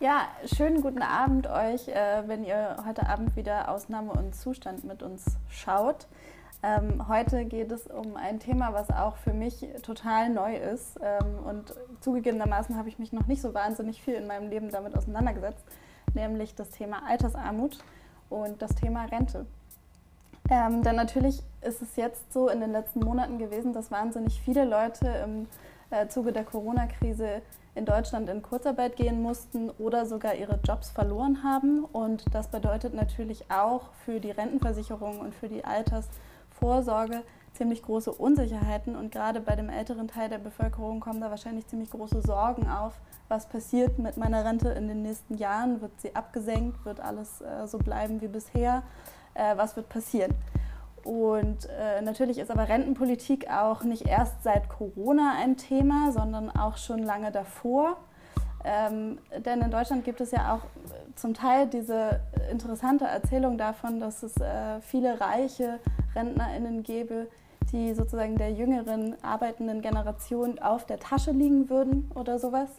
Ja, schönen guten Abend euch, äh, wenn ihr heute Abend wieder Ausnahme und Zustand mit uns schaut. Ähm, heute geht es um ein Thema, was auch für mich total neu ist. Ähm, und zugegebenermaßen habe ich mich noch nicht so wahnsinnig viel in meinem Leben damit auseinandergesetzt, nämlich das Thema Altersarmut und das Thema Rente. Ähm, denn natürlich ist es jetzt so in den letzten Monaten gewesen, dass wahnsinnig viele Leute im äh, Zuge der Corona-Krise in Deutschland in Kurzarbeit gehen mussten oder sogar ihre Jobs verloren haben. Und das bedeutet natürlich auch für die Rentenversicherung und für die Altersvorsorge ziemlich große Unsicherheiten. Und gerade bei dem älteren Teil der Bevölkerung kommen da wahrscheinlich ziemlich große Sorgen auf. Was passiert mit meiner Rente in den nächsten Jahren? Wird sie abgesenkt? Wird alles äh, so bleiben wie bisher? Äh, was wird passieren? Und äh, natürlich ist aber Rentenpolitik auch nicht erst seit Corona ein Thema, sondern auch schon lange davor. Ähm, denn in Deutschland gibt es ja auch zum Teil diese interessante Erzählung davon, dass es äh, viele reiche RentnerInnen gäbe, die sozusagen der jüngeren arbeitenden Generation auf der Tasche liegen würden oder sowas.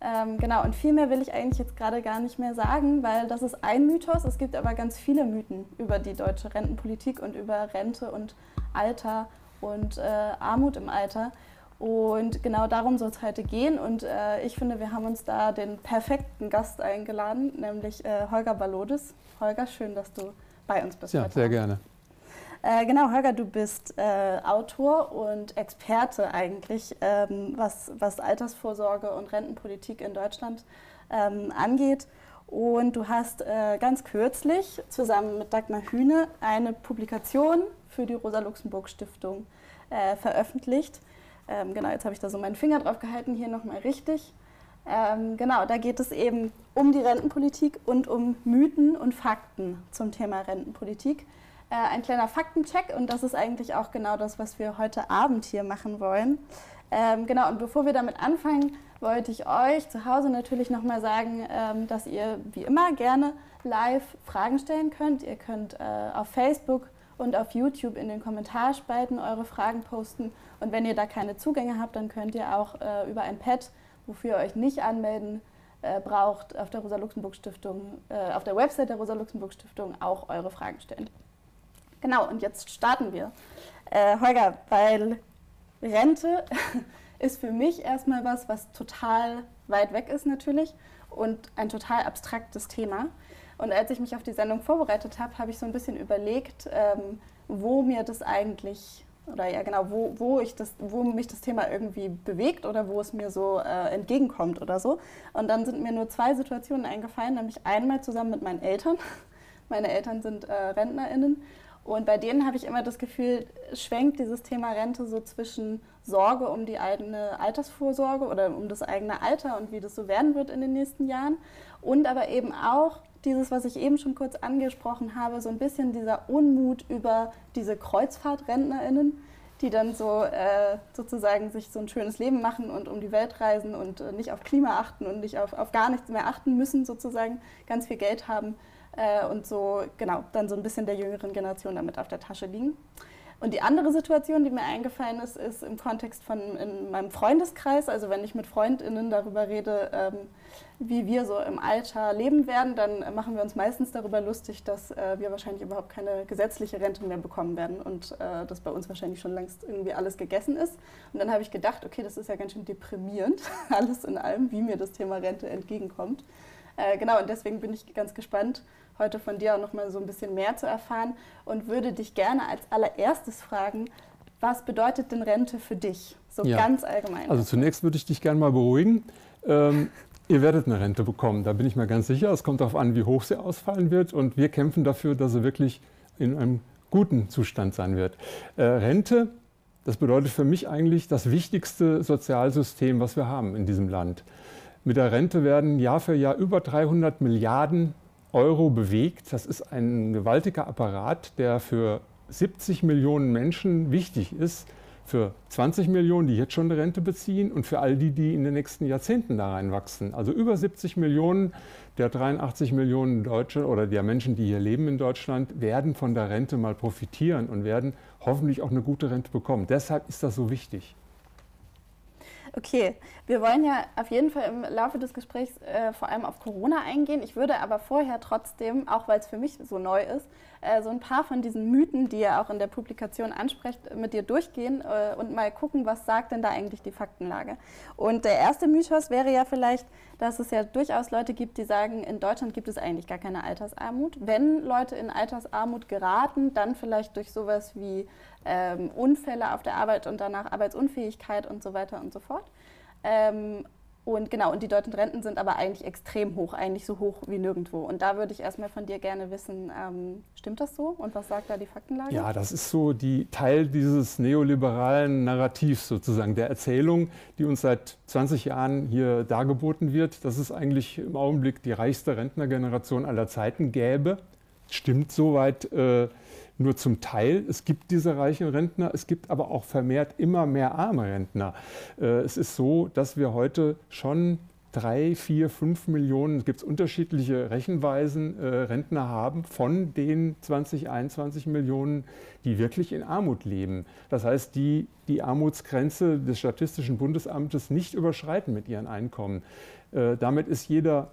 Ähm, genau, und viel mehr will ich eigentlich jetzt gerade gar nicht mehr sagen, weil das ist ein Mythos. Es gibt aber ganz viele Mythen über die deutsche Rentenpolitik und über Rente und Alter und äh, Armut im Alter. Und genau darum soll es heute gehen. Und äh, ich finde, wir haben uns da den perfekten Gast eingeladen, nämlich äh, Holger Balodis. Holger, schön, dass du bei uns bist. Ja, sehr gerne. Äh, genau, Holger, du bist äh, Autor und Experte eigentlich, ähm, was, was Altersvorsorge und Rentenpolitik in Deutschland ähm, angeht. Und du hast äh, ganz kürzlich zusammen mit Dagmar Hühne eine Publikation für die Rosa-Luxemburg-Stiftung äh, veröffentlicht. Ähm, genau, jetzt habe ich da so meinen Finger drauf gehalten, hier nochmal richtig. Ähm, genau, da geht es eben um die Rentenpolitik und um Mythen und Fakten zum Thema Rentenpolitik äh, ein kleiner Faktencheck und das ist eigentlich auch genau das, was wir heute Abend hier machen wollen. Ähm, genau, und bevor wir damit anfangen, wollte ich euch zu Hause natürlich nochmal sagen, ähm, dass ihr wie immer gerne live Fragen stellen könnt. Ihr könnt äh, auf Facebook und auf YouTube in den Kommentarspalten eure Fragen posten. Und wenn ihr da keine Zugänge habt, dann könnt ihr auch äh, über ein Pad, wofür ihr euch nicht anmelden äh, braucht, auf der Rosa-Luxemburg-Stiftung, äh, auf der Website der Rosa-Luxemburg-Stiftung auch eure Fragen stellen. Genau, und jetzt starten wir. Äh, Holger, weil Rente ist für mich erstmal was, was total weit weg ist natürlich und ein total abstraktes Thema. Und als ich mich auf die Sendung vorbereitet habe, habe ich so ein bisschen überlegt, ähm, wo mir das eigentlich oder ja genau, wo, wo, ich das, wo mich das Thema irgendwie bewegt oder wo es mir so äh, entgegenkommt oder so. Und dann sind mir nur zwei Situationen eingefallen, nämlich einmal zusammen mit meinen Eltern. Meine Eltern sind äh, RentnerInnen und bei denen habe ich immer das Gefühl, schwenkt dieses Thema Rente so zwischen Sorge um die eigene Altersvorsorge oder um das eigene Alter und wie das so werden wird in den nächsten Jahren. Und aber eben auch dieses, was ich eben schon kurz angesprochen habe, so ein bisschen dieser Unmut über diese KreuzfahrtrentnerInnen, die dann so äh, sozusagen sich so ein schönes Leben machen und um die Welt reisen und äh, nicht auf Klima achten und nicht auf, auf gar nichts mehr achten müssen, sozusagen ganz viel Geld haben äh, und so, genau, dann so ein bisschen der jüngeren Generation damit auf der Tasche liegen. Und die andere Situation, die mir eingefallen ist, ist im Kontext von in meinem Freundeskreis, also wenn ich mit FreundInnen darüber rede, ähm, wie wir so im Alter leben werden, dann machen wir uns meistens darüber lustig, dass äh, wir wahrscheinlich überhaupt keine gesetzliche Rente mehr bekommen werden und äh, dass bei uns wahrscheinlich schon längst irgendwie alles gegessen ist. Und dann habe ich gedacht, okay, das ist ja ganz schön deprimierend, alles in allem, wie mir das Thema Rente entgegenkommt. Äh, genau, und deswegen bin ich ganz gespannt, heute von dir auch noch mal so ein bisschen mehr zu erfahren und würde dich gerne als allererstes fragen, was bedeutet denn Rente für dich, so ja. ganz allgemein? Also zunächst würde ich dich gerne mal beruhigen. Ähm, ihr werdet eine Rente bekommen, da bin ich mir ganz sicher. Es kommt darauf an, wie hoch sie ausfallen wird und wir kämpfen dafür, dass sie wirklich in einem guten Zustand sein wird. Äh, Rente, das bedeutet für mich eigentlich das wichtigste Sozialsystem, was wir haben in diesem Land. Mit der Rente werden Jahr für Jahr über 300 Milliarden Euro bewegt. Das ist ein gewaltiger Apparat, der für 70 Millionen Menschen wichtig ist, für 20 Millionen, die jetzt schon eine Rente beziehen und für all die, die in den nächsten Jahrzehnten da reinwachsen. Also über 70 Millionen der 83 Millionen Deutsche oder der Menschen, die hier leben in Deutschland, werden von der Rente mal profitieren und werden hoffentlich auch eine gute Rente bekommen. Deshalb ist das so wichtig. Okay, wir wollen ja auf jeden Fall im Laufe des Gesprächs äh, vor allem auf Corona eingehen. Ich würde aber vorher trotzdem, auch weil es für mich so neu ist, äh, so ein paar von diesen Mythen, die ihr auch in der Publikation ansprecht, mit dir durchgehen äh, und mal gucken, was sagt denn da eigentlich die Faktenlage. Und der erste Mythos wäre ja vielleicht, dass es ja durchaus Leute gibt, die sagen, in Deutschland gibt es eigentlich gar keine Altersarmut. Wenn Leute in Altersarmut geraten, dann vielleicht durch sowas wie ähm, Unfälle auf der Arbeit und danach Arbeitsunfähigkeit und so weiter und so fort. Ähm, und genau, und die deutschen Renten sind aber eigentlich extrem hoch, eigentlich so hoch wie nirgendwo. Und da würde ich erstmal von dir gerne wissen, ähm, stimmt das so? Und was sagt da die Faktenlage? Ja, das ist so die Teil dieses neoliberalen Narrativs sozusagen, der Erzählung, die uns seit 20 Jahren hier dargeboten wird, dass es eigentlich im Augenblick die reichste Rentnergeneration aller Zeiten gäbe. Stimmt soweit. Äh, nur zum Teil. Es gibt diese reichen Rentner, es gibt aber auch vermehrt immer mehr arme Rentner. Äh, es ist so, dass wir heute schon drei, vier, fünf Millionen, es gibt unterschiedliche Rechenweisen, äh, Rentner haben von den 20, 21 Millionen, die wirklich in Armut leben. Das heißt, die die Armutsgrenze des Statistischen Bundesamtes nicht überschreiten mit ihren Einkommen. Äh, damit ist jeder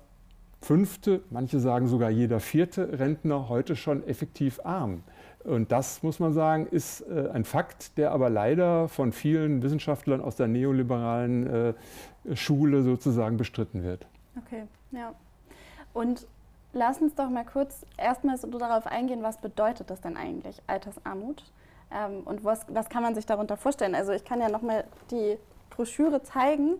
fünfte, manche sagen sogar jeder vierte Rentner heute schon effektiv arm. Und das, muss man sagen, ist äh, ein Fakt, der aber leider von vielen Wissenschaftlern aus der neoliberalen äh, Schule sozusagen bestritten wird. Okay, ja. Und lass uns doch mal kurz erstmal so darauf eingehen, was bedeutet das denn eigentlich, Altersarmut? Ähm, und was, was kann man sich darunter vorstellen? Also ich kann ja nochmal die Broschüre zeigen.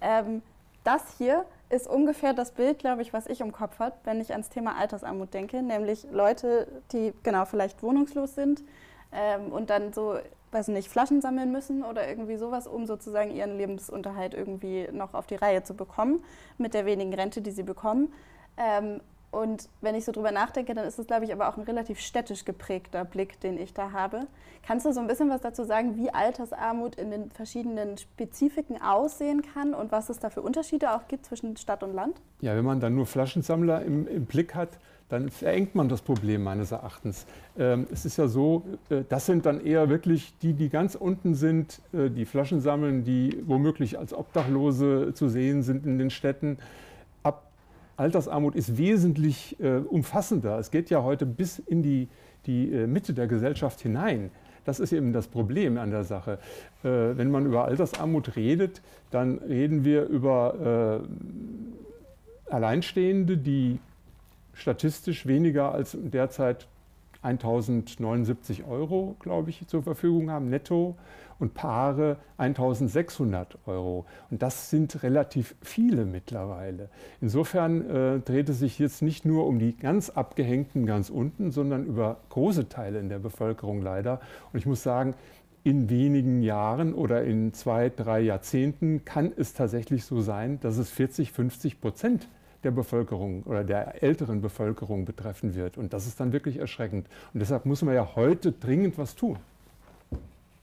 Ähm, das hier ist ungefähr das Bild, glaube ich, was ich im Kopf habe, wenn ich ans Thema Altersarmut denke, nämlich Leute, die genau vielleicht wohnungslos sind ähm, und dann so, weiß nicht, Flaschen sammeln müssen oder irgendwie sowas, um sozusagen ihren Lebensunterhalt irgendwie noch auf die Reihe zu bekommen mit der wenigen Rente, die sie bekommen. Ähm, und wenn ich so drüber nachdenke, dann ist es, glaube ich, aber auch ein relativ städtisch geprägter Blick, den ich da habe. Kannst du so ein bisschen was dazu sagen, wie Altersarmut in den verschiedenen Spezifiken aussehen kann und was es da für Unterschiede auch gibt zwischen Stadt und Land? Ja, wenn man dann nur Flaschensammler im, im Blick hat, dann verengt man das Problem meines Erachtens. Ähm, es ist ja so, äh, das sind dann eher wirklich die, die ganz unten sind, äh, die Flaschen sammeln, die womöglich als Obdachlose zu sehen sind in den Städten. Altersarmut ist wesentlich äh, umfassender. Es geht ja heute bis in die, die äh, Mitte der Gesellschaft hinein. Das ist eben das Problem an der Sache. Äh, wenn man über Altersarmut redet, dann reden wir über äh, Alleinstehende, die statistisch weniger als derzeit 1079 Euro, glaube ich, zur Verfügung haben, netto und Paare 1600 Euro. Und das sind relativ viele mittlerweile. Insofern äh, dreht es sich jetzt nicht nur um die ganz abgehängten ganz unten, sondern über große Teile in der Bevölkerung leider. Und ich muss sagen, in wenigen Jahren oder in zwei, drei Jahrzehnten kann es tatsächlich so sein, dass es 40, 50 Prozent der Bevölkerung oder der älteren Bevölkerung betreffen wird. Und das ist dann wirklich erschreckend. Und deshalb muss man ja heute dringend was tun.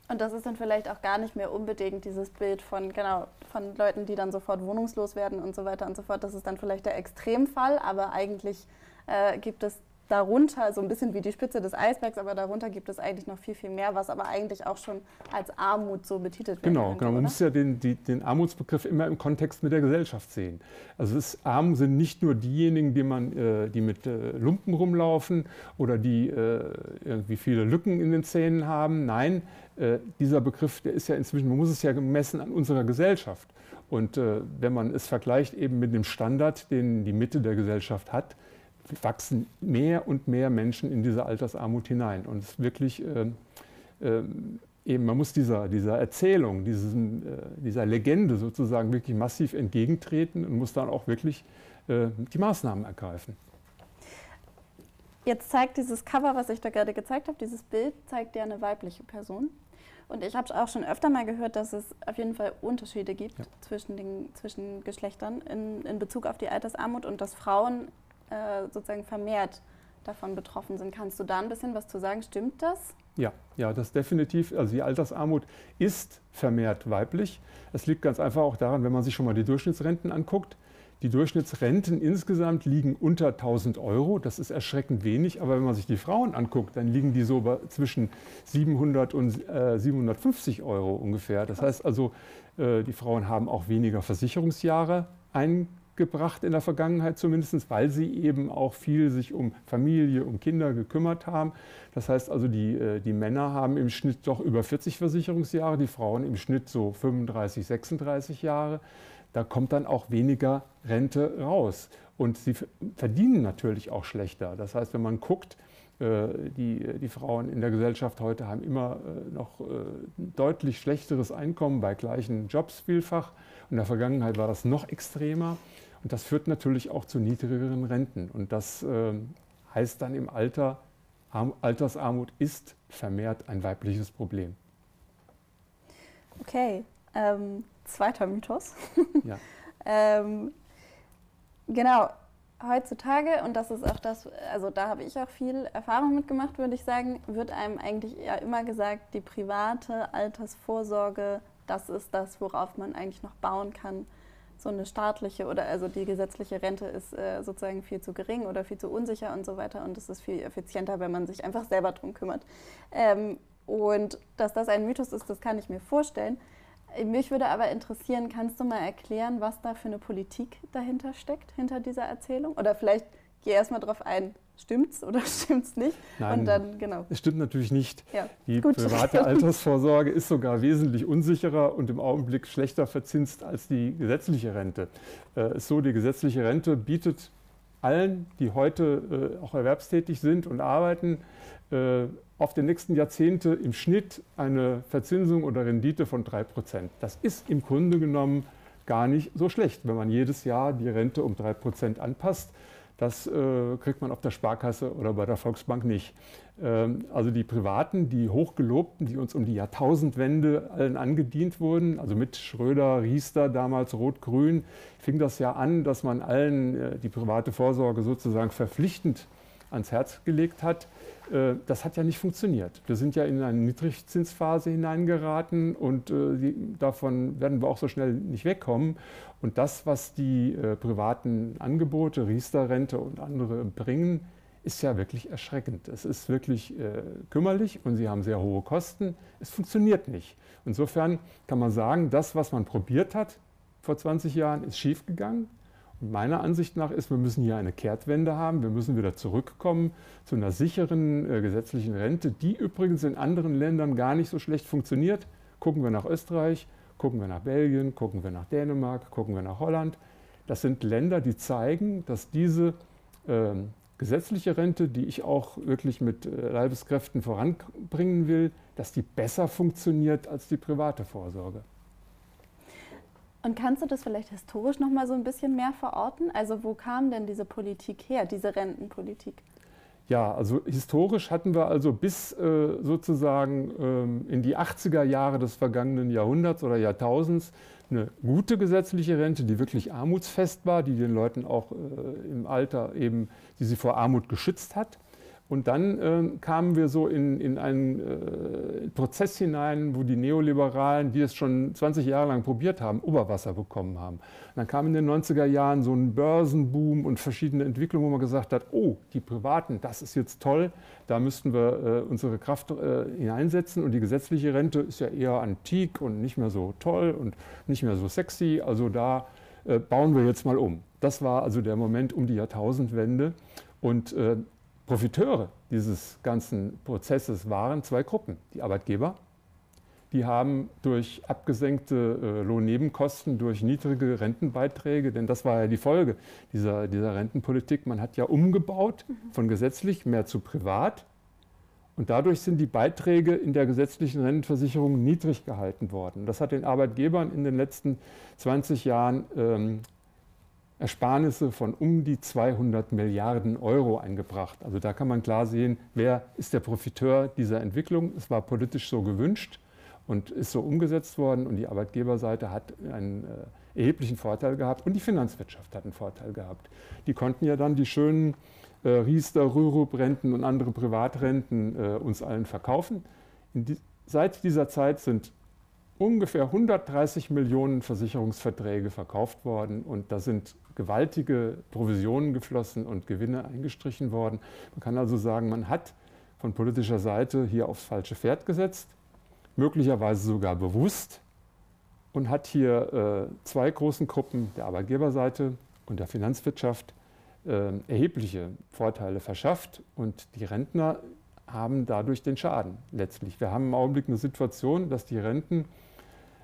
Und das ist dann vielleicht auch gar nicht mehr unbedingt dieses Bild von, genau, von Leuten, die dann sofort wohnungslos werden und so weiter und so fort. Das ist dann vielleicht der Extremfall, aber eigentlich äh, gibt es darunter, so ein bisschen wie die Spitze des Eisbergs, aber darunter gibt es eigentlich noch viel, viel mehr, was aber eigentlich auch schon als Armut so betitelt wird. Genau, genau. Man muss ja den, die, den Armutsbegriff immer im Kontext mit der Gesellschaft sehen. Also es arm sind nicht nur diejenigen, die, man, äh, die mit äh, Lumpen rumlaufen oder die äh, irgendwie viele Lücken in den Zähnen haben. Nein, äh, dieser Begriff, der ist ja inzwischen, man muss es ja gemessen an unserer Gesellschaft. Und äh, wenn man es vergleicht eben mit dem Standard, den die Mitte der Gesellschaft hat, wachsen mehr und mehr Menschen in diese Altersarmut hinein. Und es ist wirklich äh, äh, eben, man muss dieser, dieser Erzählung, diesem, äh, dieser Legende sozusagen wirklich massiv entgegentreten und muss dann auch wirklich äh, die Maßnahmen ergreifen. Jetzt zeigt dieses Cover, was ich da gerade gezeigt habe, dieses Bild, zeigt ja eine weibliche Person. Und ich habe auch schon öfter mal gehört, dass es auf jeden Fall Unterschiede gibt ja. zwischen den zwischen Geschlechtern in, in Bezug auf die Altersarmut und dass Frauen äh, sozusagen vermehrt davon betroffen sind. Kannst du da ein bisschen was zu sagen? Stimmt das? Ja, ja, das definitiv. Also die Altersarmut ist vermehrt weiblich. Es liegt ganz einfach auch daran, wenn man sich schon mal die Durchschnittsrenten anguckt, Die Durchschnittsrenten insgesamt liegen unter 1000 Euro. Das ist erschreckend wenig. Aber wenn man sich die Frauen anguckt, dann liegen die so zwischen 700 und äh, 750 Euro ungefähr. Das heißt also, äh, die Frauen haben auch weniger Versicherungsjahre eingebracht in der Vergangenheit zumindest, weil sie eben auch viel sich um Familie, um Kinder gekümmert haben. Das heißt also, die, äh, die Männer haben im Schnitt doch über 40 Versicherungsjahre, die Frauen im Schnitt so 35, 36 Jahre da kommt dann auch weniger Rente raus. Und sie verdienen natürlich auch schlechter. Das heißt, wenn man guckt, äh, die, die Frauen in der Gesellschaft heute haben immer äh, noch deutlich schlechteres Einkommen bei gleichen Jobs vielfach. In der Vergangenheit war das noch extremer. Und das führt natürlich auch zu niedrigeren Renten. Und das heißt dann im Alter, Altersarmut ist vermehrt ein weibliches Problem. Okay, ähm, zweiter Mythos. Ja. ähm, genau, heutzutage, und das ist auch das, also da habe ich auch viel Erfahrung mitgemacht, würde ich sagen, wird einem eigentlich ja immer gesagt, die private Altersvorsorge, das ist das, worauf man eigentlich noch bauen kann. So eine staatliche oder also die gesetzliche Rente ist äh, sozusagen viel zu gering oder viel zu unsicher und so weiter. Und es ist viel effizienter, wenn man sich einfach selber drum kümmert. Ähm, und dass das ein Mythos ist, das kann ich mir vorstellen. Mich würde aber interessieren, kannst du mal erklären, was da für eine Politik dahinter steckt, hinter dieser Erzählung? Oder vielleicht geh erstmal darauf ein, stimmt's oder stimmt's nicht? Nein, Und dann, genau. es stimmt natürlich nicht. Ja, Die gut. private Altersvorsorge ist sogar wesentlich unsicherer und im Augenblick schlechter verzinst als die gesetzliche Rente. Äh, ist so, die gesetzliche Rente bietet allen, die heute äh, auch erwerbstätig sind und arbeiten, äh, auf die nächsten Jahrzehnte im Schnitt eine Verzinsung oder Rendite von 3 Prozent. Das ist im Grunde genommen gar nicht so schlecht, wenn man jedes Jahr die Rente um 3 Prozent anpasst. Das äh, kriegt man auf der Sparkasse oder bei der Volksbank nicht. Ähm, also die Privaten, die Hochgelobten, die uns um die Jahrtausendwende allen angedient wurden, also mit Schröder, Riester, damals Rot-Grün, fing das ja an, dass man allen äh, die private Vorsorge sozusagen verpflichtend ans Herz gelegt hat. Äh, das hat ja nicht funktioniert. Wir sind ja in eine Niedrigzinsphase hineingeraten und äh, davon werden wir auch so schnell nicht wegkommen. Und das, was die äh, privaten Angebote, Riester-Rente und andere bringen, ist ja wirklich erschreckend. Es ist wirklich kümmerlich und sie haben sehr hohe Kosten. Es funktioniert nicht. Insofern kann man sagen, das, was man probiert hat vor 20 Jahren, ist schiefgegangen meiner Ansicht nach ist, wir müssen hier eine Kehrtwende haben. Wir müssen wieder zurückkommen zu einer sicheren äh, gesetzlichen Rente, die übrigens in anderen Ländern gar nicht so schlecht funktioniert. Gucken wir nach Österreich, gucken wir nach Belgien, gucken wir nach Dänemark, gucken wir nach Holland. Das sind Länder, die zeigen, dass diese äh, gesetzliche Rente, die ich auch wirklich mit äh, Leibeskräften voranbringen will, dass die besser funktioniert als die private Vorsorge. Und kannst du das vielleicht historisch noch mal so ein bisschen mehr verorten? Also wo kam denn diese Politik her, diese Rentenpolitik? Ja, also historisch hatten wir also bis äh, sozusagen ähm, in die 80er Jahre des vergangenen Jahrhunderts oder Jahrtausends eine gute gesetzliche Rente, die wirklich armutsfest war, die den Leuten auch äh, im Alter eben, die sie vor Armut geschützt hat. Und dann äh, kamen wir so in, in einen äh, Prozess hinein, wo die Neoliberalen, die es schon 20 Jahre lang probiert haben, Oberwasser bekommen haben. Und dann kam in den 90er Jahren so ein Börsenboom und verschiedene Entwicklungen, wo man gesagt hat, oh, die Privaten, das ist jetzt toll, da müssten wir äh, unsere Kraft äh, hineinsetzen. Und die gesetzliche Rente ist ja eher antik und nicht mehr so toll und nicht mehr so sexy. Also da äh, bauen wir jetzt mal um. Das war also der Moment um die Jahrtausendwende. Und äh, Profiteure dieses ganzen Prozesses waren zwei Gruppen. Die Arbeitgeber, die haben durch abgesenkte äh, Lohnnebenkosten, durch niedrige Rentenbeiträge, denn das war ja die Folge dieser, dieser Rentenpolitik, man hat ja umgebaut von gesetzlich mehr zu privat. Und dadurch sind die Beiträge in der gesetzlichen Rentenversicherung niedrig gehalten worden. Das hat den Arbeitgebern in den letzten 20 Jahren ähm, Ersparnisse von um die 200 Milliarden Euro eingebracht. Also da kann man klar sehen, wer ist der Profiteur dieser Entwicklung. Es war politisch so gewünscht und ist so umgesetzt worden und die Arbeitgeberseite hat einen äh, erheblichen Vorteil gehabt und die Finanzwirtschaft hat einen Vorteil gehabt. Die konnten ja dann die schönen äh, Riester, Rürup-Renten und andere Privatrenten äh, uns allen verkaufen. Die, seit dieser Zeit sind ungefähr 130 Millionen Versicherungsverträge verkauft worden und da sind gewaltige Provisionen geflossen und Gewinne eingestrichen worden. Man kann also sagen, man hat von politischer Seite hier aufs falsche Pferd gesetzt, möglicherweise sogar bewusst und hat hier äh, zwei großen Gruppen, der Arbeitgeberseite und der Finanzwirtschaft, äh, erhebliche Vorteile verschafft und die Rentner haben dadurch den Schaden letztlich. Wir haben im Augenblick eine Situation, dass die Renten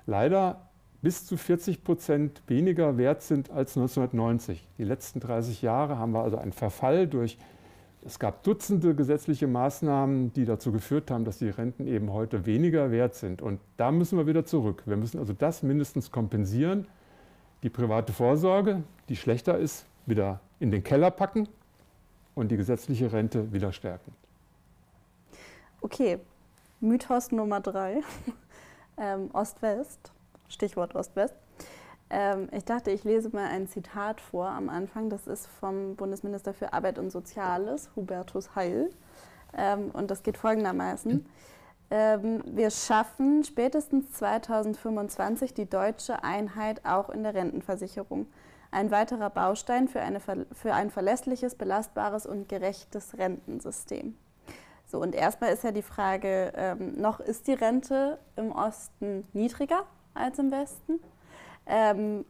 leider bis zu 40 Prozent weniger wert sind als 1990. Die letzten 30 Jahre haben wir also einen Verfall durch, es gab Dutzende gesetzliche Maßnahmen, die dazu geführt haben, dass die Renten eben heute weniger wert sind. Und da müssen wir wieder zurück. Wir müssen also das mindestens kompensieren. Die private Vorsorge, die schlechter ist, wieder in den Keller packen und die gesetzliche Rente wieder stärken. Okay, Mythos Nummer drei, ähm, Ost-West, Stichwort Ost-West. Ähm, ich dachte, ich lese mal ein Zitat vor am Anfang. Das ist vom Bundesminister für Arbeit und Soziales, Hubertus Heil. Ähm, und das geht folgendermaßen. Ähm, wir schaffen spätestens 2025 die deutsche Einheit auch in der Rentenversicherung. Ein weiterer Baustein für, eine, für ein verlässliches, belastbares und gerechtes Rentensystem. So, und erstmal ist ja die Frage, ähm, noch ist die Rente im Osten niedriger als im Westen? Ähm,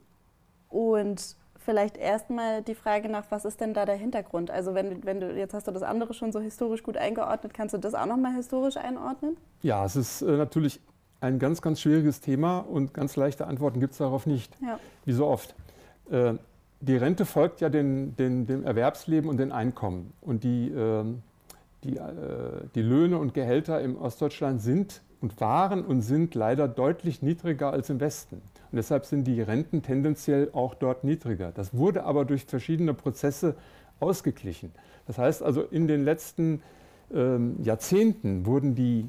und vielleicht erstmal die Frage nach, was ist denn da der Hintergrund? Also wenn, wenn du, jetzt hast du das andere schon so historisch gut eingeordnet, kannst du das auch nochmal historisch einordnen? Ja, es ist äh, natürlich ein ganz, ganz schwieriges Thema und ganz leichte Antworten gibt es darauf nicht. Ja. Wie so oft. Äh, die Rente folgt ja den, den, dem Erwerbsleben und den Einkommen. Und die äh, die, die Löhne und Gehälter im Ostdeutschland sind und waren und sind leider deutlich niedriger als im Westen. Und deshalb sind die Renten tendenziell auch dort niedriger. Das wurde aber durch verschiedene Prozesse ausgeglichen. Das heißt also, in den letzten ähm, Jahrzehnten wurden die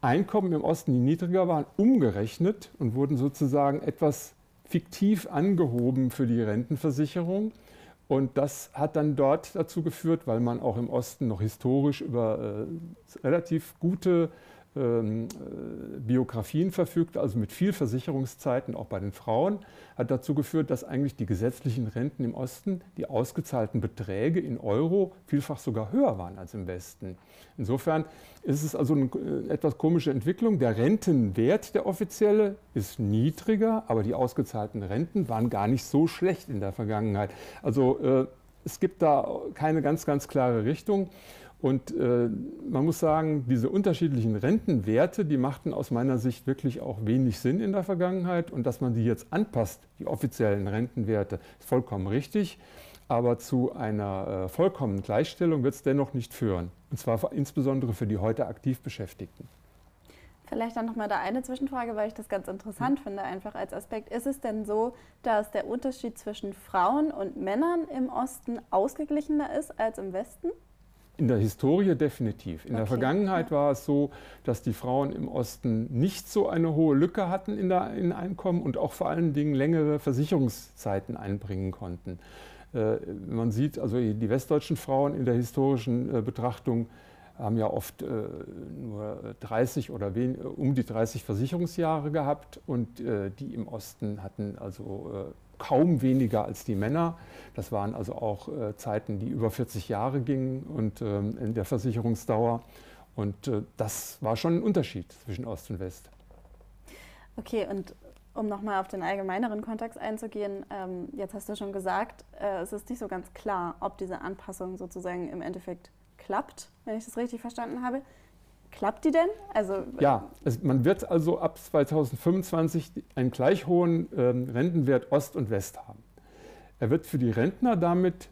Einkommen im Osten, die niedriger waren, umgerechnet und wurden sozusagen etwas fiktiv angehoben für die Rentenversicherung. Und das hat dann dort dazu geführt, weil man auch im Osten noch historisch über äh, relativ gute ähm, äh, Biografien verfügt, also mit viel Versicherungszeiten auch bei den Frauen, hat dazu geführt, dass eigentlich die gesetzlichen Renten im Osten, die ausgezahlten Beträge in Euro vielfach sogar höher waren als im Westen. Insofern ist es also eine äh, etwas komische Entwicklung. Der Rentenwert, der offizielle, ist niedriger, aber die ausgezahlten Renten waren gar nicht so schlecht in der Vergangenheit. Also äh, es gibt da keine ganz, ganz klare Richtung. Und äh, man muss sagen, diese unterschiedlichen Rentenwerte, die machten aus meiner Sicht wirklich auch wenig Sinn in der Vergangenheit. Und dass man die jetzt anpasst, die offiziellen Rentenwerte, ist vollkommen richtig. Aber zu einer äh, vollkommenen Gleichstellung wird es dennoch nicht führen. Und zwar insbesondere für die heute aktiv Beschäftigten. Vielleicht dann nochmal da eine Zwischenfrage, weil ich das ganz interessant mhm. finde, einfach als Aspekt. Ist es denn so, dass der Unterschied zwischen Frauen und Männern im Osten ausgeglichener ist als im Westen? In der Historie definitiv. In okay. der Vergangenheit ja. war es so, dass die Frauen im Osten nicht so eine hohe Lücke hatten in der in Einkommen und auch vor allen Dingen längere Versicherungszeiten einbringen konnten. Äh, man sieht also die westdeutschen Frauen in der historischen äh, Betrachtung haben ja oft äh, nur 30 oder wen, um die 30 Versicherungsjahre gehabt und äh, die im Osten hatten also äh, kaum weniger als die Männer. Das waren also auch äh, Zeiten, die über 40 Jahre gingen und ähm, in der Versicherungsdauer. Und äh, das war schon ein Unterschied zwischen Ost und West. Okay, und um nochmal auf den allgemeineren Kontext einzugehen, ähm, jetzt hast du schon gesagt, äh, es ist nicht so ganz klar, ob diese Anpassung sozusagen im Endeffekt klappt, wenn ich das richtig verstanden habe. Klappt die denn? Also, ja, es, man wird also ab 2025 einen gleich hohen ähm, Rentenwert Ost und West haben. Er wird für die Rentner damit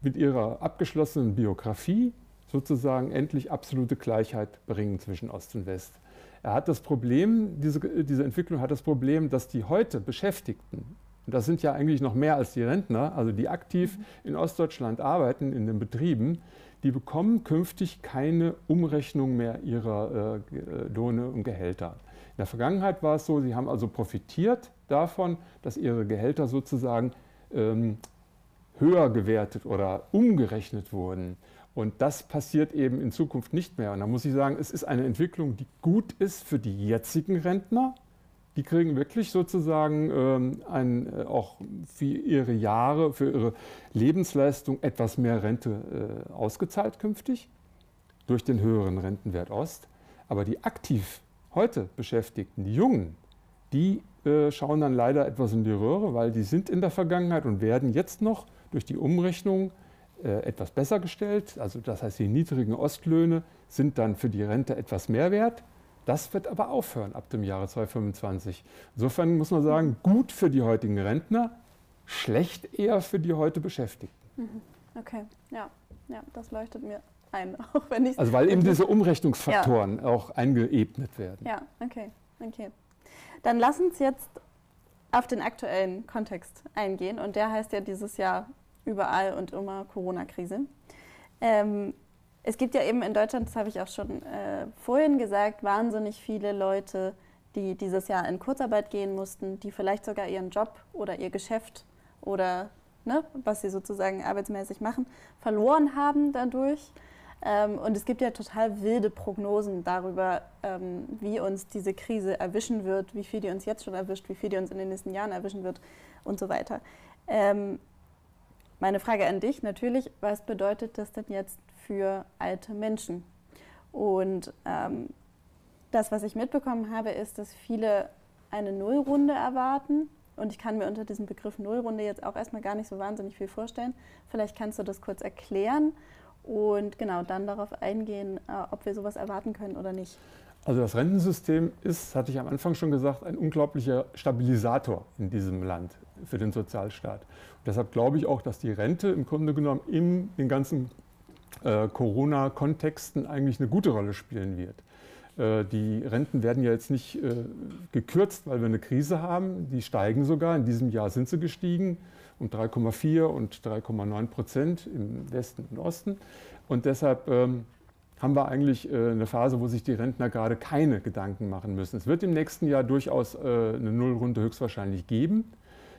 mit ihrer abgeschlossenen Biografie sozusagen endlich absolute Gleichheit bringen zwischen Ost und West. Er hat das Problem, diese, diese Entwicklung hat das Problem, dass die heute Beschäftigten, und das sind ja eigentlich noch mehr als die Rentner, also die aktiv in Ostdeutschland arbeiten, in den Betrieben, die bekommen künftig keine Umrechnung mehr ihrer äh, Lohne und Gehälter. In der Vergangenheit war es so, sie haben also profitiert davon, dass ihre Gehälter sozusagen ähm, höher gewertet oder umgerechnet wurden. Und das passiert eben in Zukunft nicht mehr. Und da muss ich sagen, es ist eine Entwicklung, die gut ist für die jetzigen Rentner, die kriegen wirklich sozusagen ähm, ein, äh, auch für ihre Jahre, für ihre Lebensleistung etwas mehr Rente äh, ausgezahlt künftig durch den höheren Rentenwert Ost. Aber die aktiv heute Beschäftigten, die Jungen, die äh, schauen dann leider etwas in die Röhre, weil die sind in der Vergangenheit und werden jetzt noch durch die Umrechnung äh, etwas besser gestellt. Also das heißt, die niedrigen Ostlöhne sind dann für die Rente etwas mehr wert. Das wird aber aufhören ab dem Jahre 2025. Insofern muss man sagen, gut für die heutigen Rentner, schlecht eher für die heute Beschäftigten. Mhm. Okay, ja, ja, das leuchtet mir ein, auch wenn ich Also weil eben diese Umrechnungsfaktoren ja. auch eingeebnet werden. Ja, okay, okay. Dann lass uns jetzt auf den aktuellen Kontext eingehen und der heißt ja dieses Jahr überall und immer Corona-Krise. Ähm, es gibt ja eben in Deutschland, das habe ich auch schon äh, vorhin gesagt, wahnsinnig viele Leute, die dieses Jahr in Kurzarbeit gehen mussten, die vielleicht sogar ihren Job oder ihr Geschäft oder ne, was sie sozusagen arbeitsmäßig machen, verloren haben dadurch. Ähm, und es gibt ja total wilde Prognosen darüber, ähm, wie uns diese Krise erwischen wird, wie viel die uns jetzt schon erwischt, wie viel die uns in den nächsten Jahren erwischen wird und so weiter. Ähm, meine Frage an dich natürlich, was bedeutet das denn jetzt für alte Menschen? Und ähm, das, was ich mitbekommen habe, ist, dass viele eine Nullrunde erwarten. Und ich kann mir unter diesem Begriff Nullrunde jetzt auch erstmal gar nicht so wahnsinnig viel vorstellen. Vielleicht kannst du das kurz erklären und genau dann darauf eingehen, äh, ob wir sowas erwarten können oder nicht. Also das Rentensystem ist, hatte ich am Anfang schon gesagt, ein unglaublicher Stabilisator in diesem Land für den Sozialstaat. Und deshalb glaube ich auch, dass die Rente im Grunde genommen in den ganzen äh, Corona-Kontexten eigentlich eine gute Rolle spielen wird. Äh, die Renten werden ja jetzt nicht äh, gekürzt, weil wir eine Krise haben. Die steigen sogar. In diesem Jahr sind sie gestiegen um 3,4 und 3,9 Prozent im Westen und Osten. Und deshalb ähm, haben wir eigentlich äh, eine Phase, wo sich die Rentner gerade keine Gedanken machen müssen. Es wird im nächsten Jahr durchaus äh, eine Nullrunde höchstwahrscheinlich geben.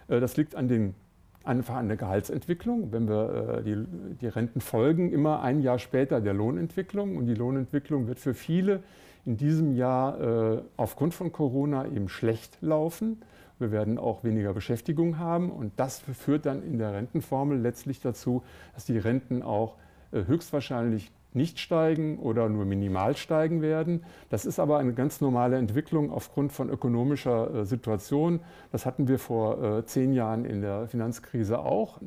Äh, das liegt an den einfach an der Gehaltsentwicklung. Wenn wir die, die Renten folgen, immer ein Jahr später der Lohnentwicklung. Und die Lohnentwicklung wird für viele in diesem Jahr aufgrund von Corona eben schlecht laufen. Wir werden auch weniger Beschäftigung haben und das führt dann in der Rentenformel letztlich dazu, dass die Renten auch äh, höchstwahrscheinlich nicht steigen oder nur minimal steigen werden. Das ist aber eine ganz normale Entwicklung aufgrund von ökonomischer äh, Situation. Das hatten wir vor äh, zehn Jahren in der Finanzkrise auch,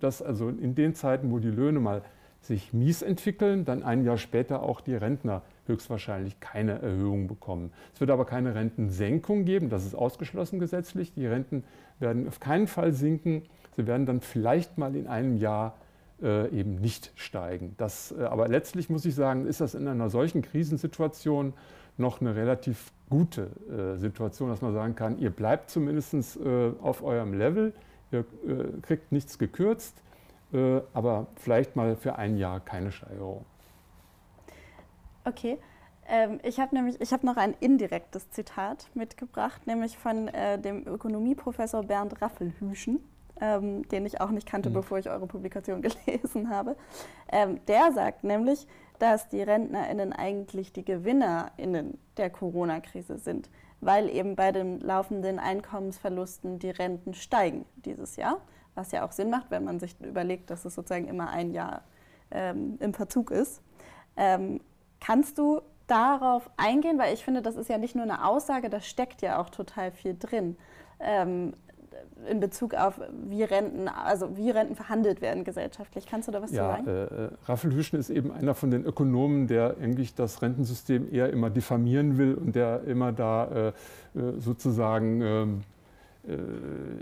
dass also in den Zeiten, wo die Löhne mal sich mies entwickeln, dann ein Jahr später auch die Rentner höchstwahrscheinlich keine Erhöhung bekommen. Es wird aber keine Rentensenkung geben, das ist ausgeschlossen gesetzlich. Die Renten werden auf keinen Fall sinken. Sie werden dann vielleicht mal in einem Jahr äh, eben nicht steigen. Das, äh, aber letztlich muss ich sagen, ist das in einer solchen Krisensituation noch eine relativ gute äh, Situation, dass man sagen kann, ihr bleibt zumindest äh, auf eurem Level, ihr äh, kriegt nichts gekürzt, äh, aber vielleicht mal für ein Jahr keine Steigerung. Okay. Ähm, ich habe nämlich, ich habe noch ein indirektes Zitat mitgebracht, nämlich von dem Ökonomieprofessor Bernd Raffelhüschen, ähm, den ich auch nicht kannte, mhm. bevor ich eure Publikation gelesen habe. Ähm, der sagt nämlich, dass die RentnerInnen eigentlich die GewinnerInnen der Corona-Krise sind, weil eben bei den laufenden Einkommensverlusten die Renten steigen dieses Jahr, was ja auch Sinn macht, wenn man sich überlegt, dass es sozusagen immer ein Jahr ähm, im Verzug ist. Ähm, Kannst du darauf eingehen? Weil ich finde, das ist ja nicht nur eine Aussage, da steckt ja auch total viel drin. Ähm, in Bezug auf wie Renten, also wie Renten verhandelt werden gesellschaftlich. Kannst du da was ja, zu sagen? Äh, äh, Raphael Hüschen ist eben einer von den Ökonomen, der eigentlich das Rentensystem eher immer diffamieren will und der immer da äh, äh sozusagen ähm, äh,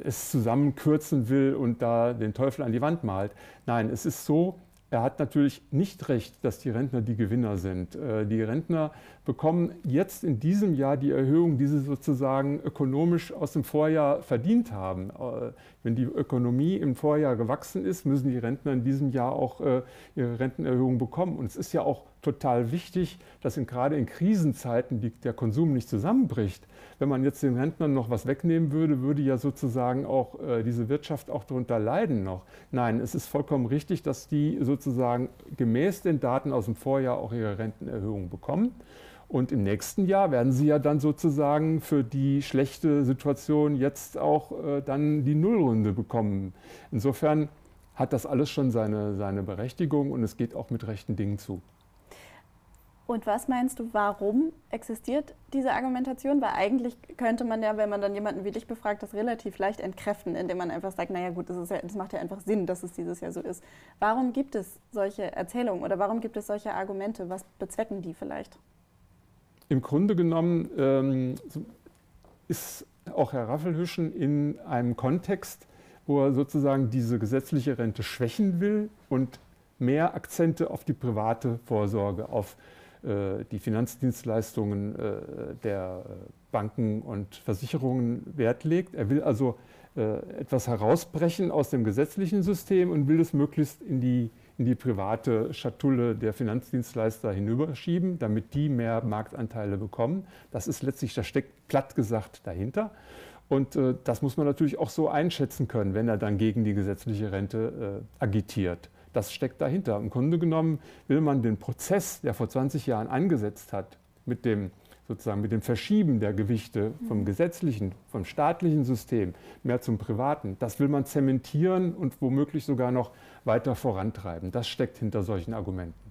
es zusammenkürzen will und da den Teufel an die Wand malt. Nein, es ist so, er hat natürlich nicht recht, dass die Rentner die Gewinner sind. Äh, die Rentner bekommen jetzt in diesem Jahr die Erhöhung, die sie sozusagen ökonomisch aus dem Vorjahr verdient haben. Äh, wenn die Ökonomie im Vorjahr gewachsen ist, müssen die Rentner in diesem Jahr auch äh, ihre Rentenerhöhung bekommen. Und es ist ja auch total wichtig, dass in, gerade in Krisenzeiten die, der Konsum nicht zusammenbricht. Wenn man jetzt den Rentnern noch was wegnehmen würde, würde ja sozusagen auch äh, diese Wirtschaft auch darunter leiden noch. Nein, es ist vollkommen richtig, dass die sozusagen gemäß den Daten aus dem Vorjahr auch ihre Rentenerhöhung bekommen. Und im nächsten Jahr werden sie ja dann sozusagen für die schlechte Situation jetzt auch äh, dann die Nullrunde bekommen. Insofern hat das alles schon seine, seine Berechtigung und es geht auch mit rechten Dingen zu. Und was meinst du, warum existiert diese Argumentation? Weil eigentlich könnte man ja, wenn man dann jemanden wie dich befragt, das relativ leicht entkräften, indem man einfach sagt, naja gut, das, ja, das macht ja einfach Sinn, dass es dieses Jahr so ist. Warum gibt es solche Erzählungen oder warum gibt es solche Argumente? Was bezwecken die vielleicht? Im Grunde genommen ähm, ist auch Herr Raffelhüschen in einem Kontext, wo er sozusagen diese gesetzliche Rente schwächen will und mehr Akzente auf die private Vorsorge, auf äh, die Finanzdienstleistungen äh, der Banken und Versicherungen Wert legt. Er will also äh, etwas herausbrechen aus dem gesetzlichen System und will es möglichst in die, in die private Schatulle der Finanzdienstleister hinüberschieben, damit die mehr Marktanteile bekommen. Das ist letztlich, das steckt platt gesagt dahinter. Und äh, das muss man natürlich auch so einschätzen können, wenn er dann gegen die gesetzliche Rente äh, agitiert. Das steckt dahinter. Im Grunde genommen will man den Prozess, der vor 20 Jahren angesetzt hat, mit dem sozusagen mit dem Verschieben der Gewichte vom gesetzlichen, vom staatlichen System mehr zum privaten, das will man zementieren und womöglich sogar noch weiter vorantreiben. Das steckt hinter solchen Argumenten.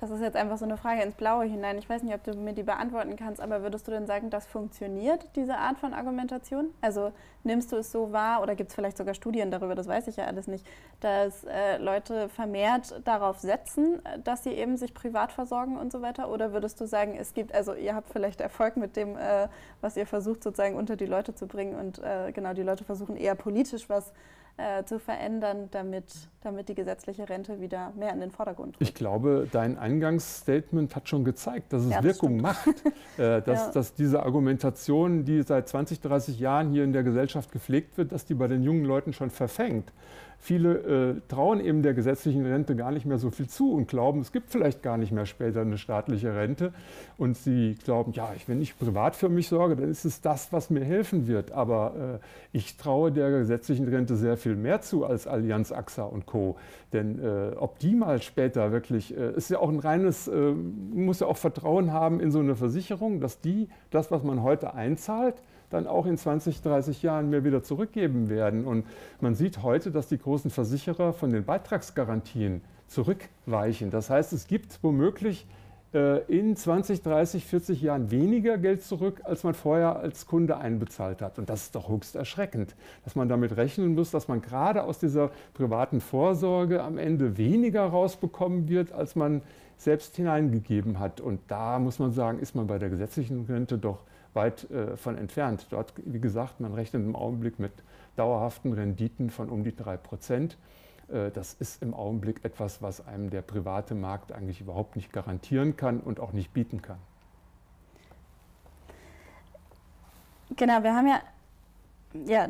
Das ist jetzt einfach so eine Frage ins Blaue hinein. Ich weiß nicht, ob du mir die beantworten kannst, aber würdest du denn sagen, das funktioniert, diese Art von Argumentation? Also nimmst du es so wahr oder gibt es vielleicht sogar Studien darüber, das weiß ich ja alles nicht, dass äh, Leute vermehrt darauf setzen, dass sie eben sich privat versorgen und so weiter? Oder würdest du sagen, es gibt, also ihr habt vielleicht Erfolg mit dem, äh, was ihr versucht sozusagen unter die Leute zu bringen und äh, genau, die Leute versuchen eher politisch was äh, zu verändern, damit, damit die gesetzliche Rente wieder mehr in den Vordergrund rückt. Ich glaube, dein Eingangsstatement hat schon gezeigt, dass es ja, Wirkung stimmt. macht, äh, dass, ja. dass diese Argumentation, die seit 20, 30 Jahren hier in der Gesellschaft gepflegt wird, dass die bei den jungen Leuten schon verfängt. Viele äh, trauen eben der gesetzlichen Rente gar nicht mehr so viel zu und glauben, es gibt vielleicht gar nicht mehr später eine staatliche Rente. Und sie glauben, ja, wenn ich privat für mich sorge, dann ist es das, was mir helfen wird. Aber äh, ich traue der gesetzlichen Rente sehr viel mehr zu als Allianz, AXA und Co. Denn äh, ob die mal später wirklich, äh, ist ja auch ein reines, äh, muss ja auch Vertrauen haben in so eine Versicherung, dass die das, was man heute einzahlt, dann auch in 20, 30 Jahren mir wieder zurückgeben werden. Und man sieht heute, dass die großen Versicherer von den Beitragsgarantien zurückweichen. Das heißt, es gibt womöglich äh, in 20, 30, 40 Jahren weniger Geld zurück, als man vorher als Kunde einbezahlt hat. Und das ist doch höchst erschreckend, dass man damit rechnen muss, dass man gerade aus dieser privaten Vorsorge am Ende weniger rausbekommen wird, als man selbst hineingegeben hat. Und da muss man sagen, ist man bei der gesetzlichen Rente doch weit äh, von entfernt. Dort, wie gesagt, man rechnet im Augenblick mit dauerhaften Renditen von um die drei Prozent. Äh, das ist im Augenblick etwas, was einem der private Markt eigentlich überhaupt nicht garantieren kann und auch nicht bieten kann. Genau, wir haben ja ja,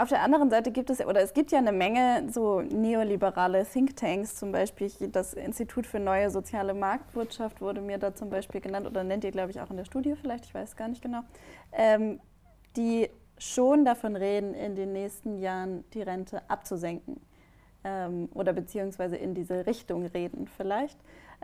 auf der anderen Seite gibt es, oder es gibt ja eine Menge so neoliberale Thinktanks, zum Beispiel das Institut für neue soziale Marktwirtschaft wurde mir da zum Beispiel genannt, oder nennt ihr, glaube ich, auch in der Studie vielleicht, ich weiß gar nicht genau, ähm, die schon davon reden, in den nächsten Jahren die Rente abzusenken ähm, oder beziehungsweise in diese Richtung reden vielleicht.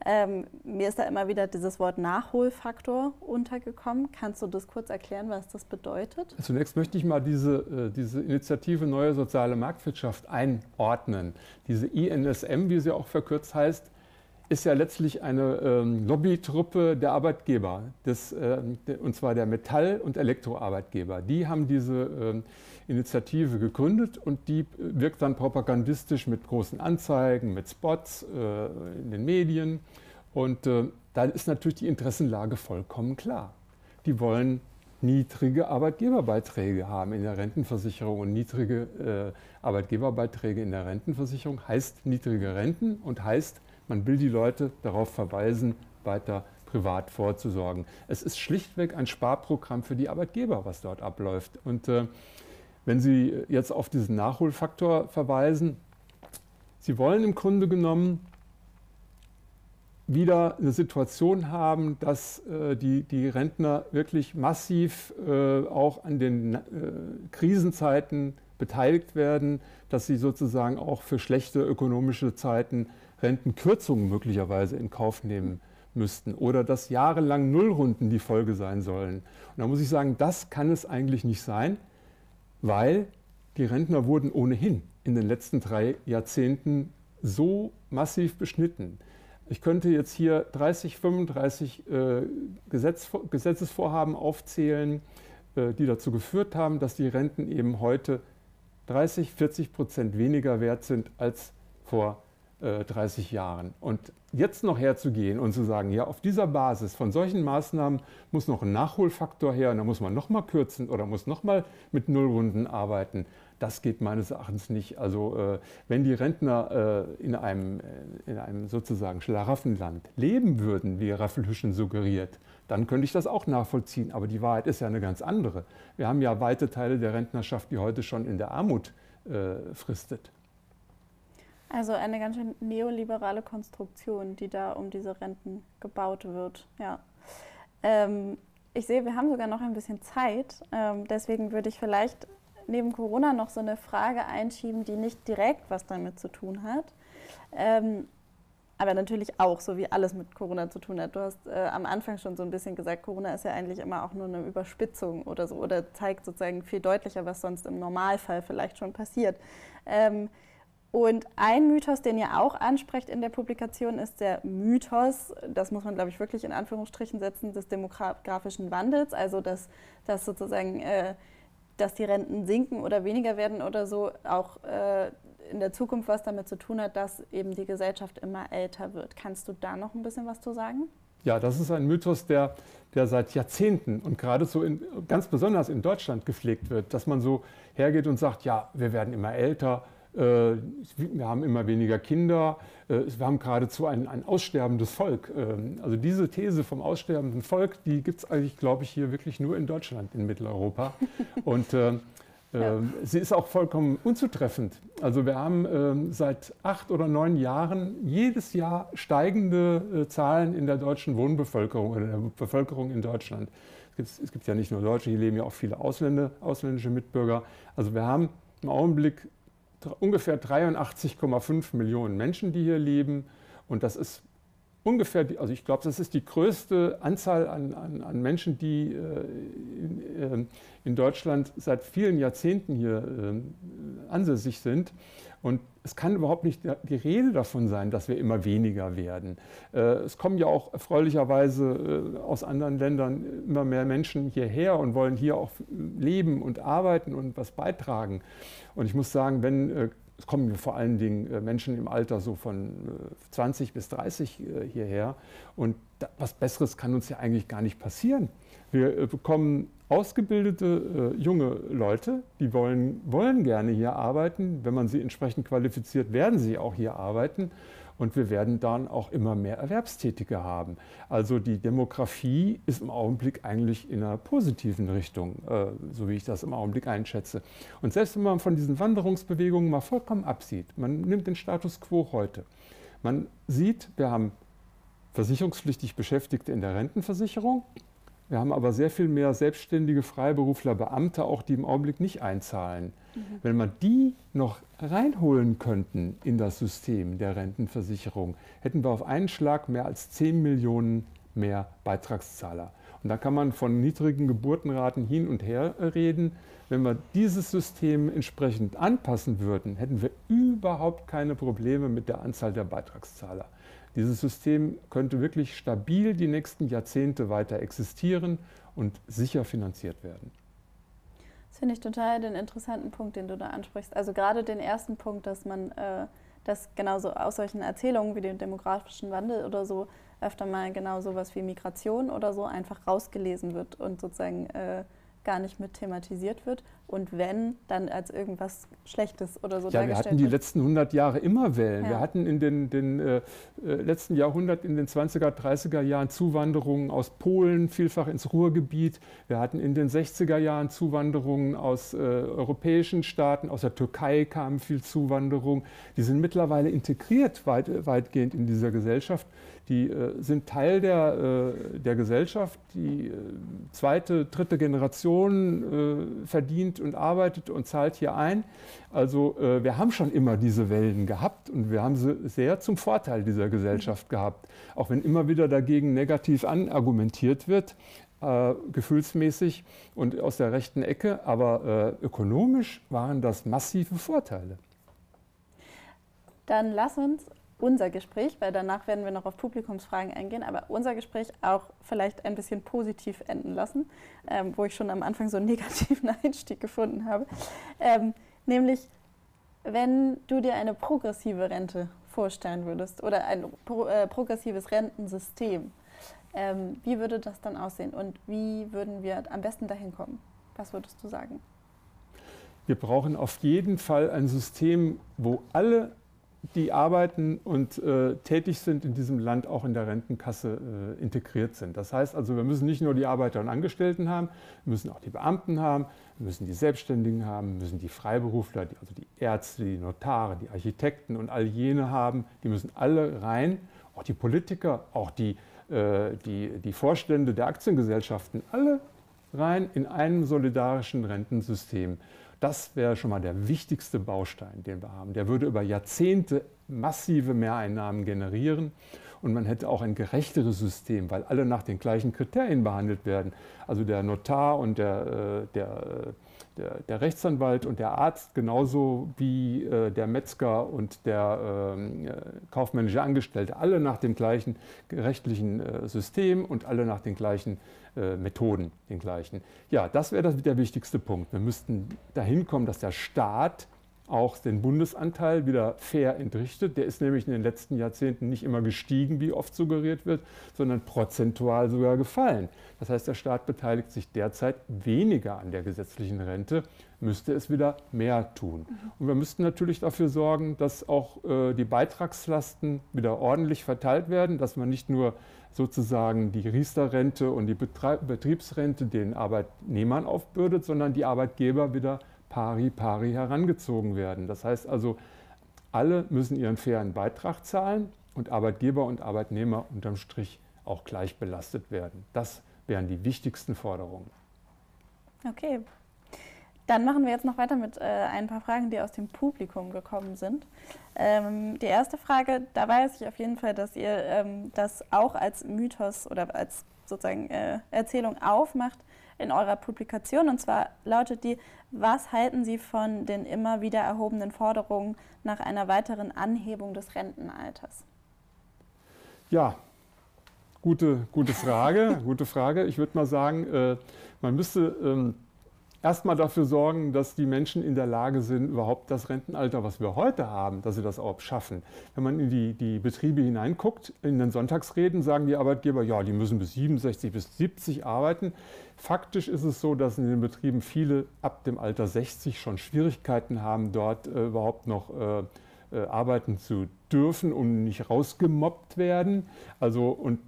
Ähm, mir ist da immer wieder dieses Wort Nachholfaktor untergekommen. Kannst du das kurz erklären, was das bedeutet? Zunächst möchte ich mal diese, äh, diese Initiative Neue Soziale Marktwirtschaft einordnen. Diese INSM, wie sie auch verkürzt heißt, ist ja letztlich eine ähm, Lobbytruppe der Arbeitgeber, des, äh, und zwar der Metall- und Elektroarbeitgeber. Die haben diese äh, Initiative gegründet und die wirkt dann propagandistisch mit großen Anzeigen, mit Spots äh, in den Medien. Und äh, da ist natürlich die Interessenlage vollkommen klar. Die wollen niedrige Arbeitgeberbeiträge haben in der Rentenversicherung und niedrige äh, Arbeitgeberbeiträge in der Rentenversicherung heißt niedrige Renten und heißt, man will die Leute darauf verweisen, weiter privat vorzusorgen. Es ist schlichtweg ein Sparprogramm für die Arbeitgeber, was dort abläuft. Und äh, wenn Sie jetzt auf diesen Nachholfaktor verweisen, Sie wollen im Grunde genommen wieder eine Situation haben, dass äh, die, die Rentner wirklich massiv äh, auch an den äh, Krisenzeiten beteiligt werden, dass sie sozusagen auch für schlechte ökonomische Zeiten Rentenkürzungen möglicherweise in Kauf nehmen müssten oder dass jahrelang Nullrunden die Folge sein sollen. Und da muss ich sagen, das kann es eigentlich nicht sein, weil die Rentner wurden ohnehin in den letzten drei Jahrzehnten so massiv beschnitten. Ich könnte jetzt hier 30, 35 äh, Gesetz, Gesetzesvorhaben aufzählen, äh, die dazu geführt haben, dass die Renten eben heute 30, 40 Prozent weniger wert sind als vor 30 äh, Jahren. Und jetzt noch herzugehen und zu sagen, ja, auf dieser Basis von solchen Maßnahmen muss noch ein Nachholfaktor her und da muss man noch mal kürzen oder muss noch mal mit Nullrunden arbeiten, das geht meines Erachtens nicht. Also äh, wenn die Rentner äh, in, einem, äh, in einem sozusagen Schlaraffenland leben würden, wie Raffel Hüschen suggeriert, dann könnte ich das auch nachvollziehen. Aber die Wahrheit ist ja eine ganz andere. Wir haben ja weite Teile der Rentnerschaft, die heute schon in der Armut äh, fristet. Also eine ganz schön neoliberale Konstruktion, die da um diese Renten gebaut wird. Ja. Ähm, ich sehe, wir haben sogar noch ein bisschen Zeit. Ähm, deswegen würde ich vielleicht neben Corona noch so eine Frage einschieben, die nicht direkt was damit zu tun hat. Ähm, aber natürlich auch, so wie alles mit Corona zu tun hat. Du hast äh, am Anfang schon so ein bisschen gesagt, Corona ist ja eigentlich immer auch nur eine Überspitzung oder so oder zeigt sozusagen viel deutlicher, was sonst im Normalfall vielleicht schon passiert. Ähm, und ein Mythos, den ihr auch ansprecht in der Publikation, ist der Mythos, das muss man, glaube ich, wirklich in Anführungsstrichen setzen, des demografischen Wandels, also dass, dass sozusagen, äh, dass die Renten sinken oder weniger werden oder so, auch äh, in der Zukunft was damit zu tun hat, dass eben die Gesellschaft immer älter wird. Kannst du da noch ein bisschen was zu sagen? Ja, das ist ein Mythos, der, der seit Jahrzehnten und gerade so in, ganz besonders in Deutschland gepflegt wird, dass man so hergeht und sagt, ja, wir werden immer älter, wir haben immer weniger Kinder. Äh, wir haben geradezu ein, ein aussterbendes Volk. Ähm, also diese These vom aussterbenden Volk, die gibt es eigentlich, glaube ich, hier wirklich nur in Deutschland, in Mitteleuropa. Und äh, ja. Ähm, sie ist auch vollkommen unzutreffend. Also wir haben ähm, seit acht oder neun Jahren jedes Jahr steigende Zahlen in der deutschen Wohnbevölkerung oder der Bevölkerung in Deutschland. Es gibt, es gibt ja nicht nur Deutsche, hier leben ja auch viele Ausländer, ausländische Mitbürger. Also wir haben im Augenblick ungefähr 83,5 Millionen Menschen, die hier leben. Und das ist ungefähr, also ich glaube, das ist die größte Anzahl an, an, an Menschen, die äh, in, äh, in, Deutschland seit vielen Jahrzehnten hier äh, ansässig sind. Und es kann überhaupt nicht die Rede davon sein, dass wir immer weniger werden. Äh, es kommen ja auch erfreulicherweise äh, aus anderen Ländern immer mehr Menschen hierher und wollen hier auch leben und arbeiten und was beitragen. Und ich muss sagen, wenn äh, es kommen vor allen Dingen Menschen im Alter so von 20 bis 30 hierher. Und was Besseres kann uns ja eigentlich gar nicht passieren. Wir bekommen ausgebildete äh, junge Leute, die wollen, wollen gerne hier arbeiten. Wenn man sie entsprechend qualifiziert, werden sie auch hier arbeiten. Und wir werden dann auch immer mehr Erwerbstätige haben. Also die Demografie ist im Augenblick eigentlich in einer positiven Richtung, äh, so wie ich das im Augenblick einschätze. Und selbst wenn man von diesen Wanderungsbewegungen mal vollkommen absieht, man nimmt den Status quo heute. Man sieht, wir haben versicherungspflichtig Beschäftigte in der Rentenversicherung. Wir haben aber sehr viel mehr selbstständige Freiberufler, Beamte auch, die im Augenblick nicht einzahlen. Mhm. Wenn man die noch reinholen könnten in das System der Rentenversicherung, hätten wir auf einen Schlag mehr als 10 Millionen mehr Beitragszahler. Und da kann man von niedrigen Geburtenraten hin und her reden. Wenn wir dieses System entsprechend anpassen würden, hätten wir überhaupt keine Probleme mit der Anzahl der Beitragszahler. Dieses System könnte wirklich stabil die nächsten Jahrzehnte weiter existieren und sicher finanziert werden. Das finde ich total den interessanten Punkt, den du da ansprichst. Also gerade den ersten Punkt, dass man äh, das genauso aus solchen Erzählungen wie dem demografischen Wandel oder so öfter mal genau sowas wie Migration oder so einfach rausgelesen wird und sozusagen äh, gar nicht mit thematisiert wird und wenn, dann als irgendwas Schlechtes oder so Ja, wir hatten die wird. letzten 100 Jahre immer Wellen. Ja. Wir hatten in den, den äh, äh letzten Jahrhundert, in den 20er, 30er Jahren Zuwanderungen aus Polen, vielfach ins Ruhrgebiet. Wir hatten in den 60er Jahren Zuwanderungen aus äh, europäischen Staaten, aus der Türkei kam viel Zuwanderung. Die sind mittlerweile integriert weit, weitgehend in dieser Gesellschaft. Die äh, sind Teil der, äh, der Gesellschaft. Die äh, zweite, dritte Generation äh, verdient und arbeitet und zahlt hier ein. Also äh, wir haben schon immer diese Wellen gehabt und wir haben sie sehr zum Vorteil dieser Gesellschaft gehabt. Auch wenn immer wieder dagegen negativ anargumentiert wird, äh, gefühlsmäßig und aus der rechten Ecke, aber ökonomisch waren das massive Vorteile. Dann lass uns unser Gespräch, weil danach werden wir noch auf Publikumsfragen eingehen, aber unser Gespräch auch vielleicht ein bisschen positiv enden lassen, ähm, wo ich schon am Anfang so einen negativen Einstieg gefunden habe. Ähm, nämlich, wenn du dir eine progressive Rente vorstellen würdest oder ein pro, äh, progressives Rentensystem, ähm, wie würde das dann aussehen und wie würden wir am besten dahin kommen? Was würdest du sagen? Wir brauchen auf jeden Fall ein System, wo alle die arbeiten und äh, tätig sind in diesem Land, auch in der Rentenkasse äh, integriert sind. Das heißt also, wir müssen nicht nur die Arbeiter und Angestellten haben, wir müssen auch die Beamten haben, wir müssen die Selbstständigen haben, wir müssen die Freiberufler, die, also die Ärzte, die Notare, die Architekten und all jene haben. Die müssen alle rein, auch die Politiker, auch die, äh, die, die Vorstände der Aktiengesellschaften, alle rein in einem solidarischen Rentensystem. Das wäre schon mal der wichtigste Baustein, den wir haben. Der würde über Jahrzehnte massive Mehreinnahmen generieren und man hätte auch ein gerechteres System, weil alle nach den gleichen Kriterien behandelt werden. Also der Notar und der, äh, der, äh, der, der Rechtsanwalt und der Arzt genauso wie äh, der Metzger und der ähm, kaufmännische Angestellte, alle nach dem gleichen rechtlichen System und alle nach den gleichen Methoden, den gleichen. Ja, das wäre der wichtigste Punkt. Wir müssten dahin kommen, dass der Staat auch den Bundesanteil wieder fair entrichtet. Der ist nämlich in den letzten Jahrzehnten nicht immer gestiegen, wie oft suggeriert wird, sondern prozentual sogar gefallen. Das heißt, der Staat beteiligt sich derzeit weniger an der gesetzlichen Rente, müsste es wieder mehr tun. Und wir müssten natürlich dafür sorgen, dass auch äh, die Beitragslasten wieder ordentlich verteilt werden, dass man nicht nur sozusagen die Riester-Rente und die Betriebsrente den Arbeitnehmern aufbürdet, sondern die Arbeitgeber wieder pari pari herangezogen werden. Das heißt also, alle müssen ihren fairen Beitrag zahlen und Arbeitgeber und Arbeitnehmer unterm Strich auch gleich belastet werden. Das wären die wichtigsten Forderungen. Okay. Dann machen wir jetzt noch weiter mit äh, ein paar Fragen, die aus dem Publikum gekommen sind. Ähm, die erste Frage, da weiß ich auf jeden Fall, dass ihr ähm, das auch als Mythos oder als sozusagen äh, Erzählung aufmacht, in eurer Publikation. Und zwar lautet die, was halten Sie von den immer wieder erhobenen Forderungen nach einer weiteren Anhebung des Rentenalters? Ja, gute, gute Frage. gute Frage. Ich würde mal sagen, äh, man müsste ähm, erstmal dafür sorgen, dass die Menschen in der Lage sind, überhaupt das Rentenalter, was wir heute haben, dass sie das auch schaffen. Wenn man in die, die Betriebe hineinguckt, in den Sonntagsreden sagen die Arbeitgeber, ja, die müssen bis 67, bis 70 arbeiten. Faktisch ist es so, dass in den Betrieben viele ab dem Alter 60 schon Schwierigkeiten haben, dort äh, überhaupt noch äh, äh, arbeiten zu dürfen und nicht rausgemobbt werden. Also, und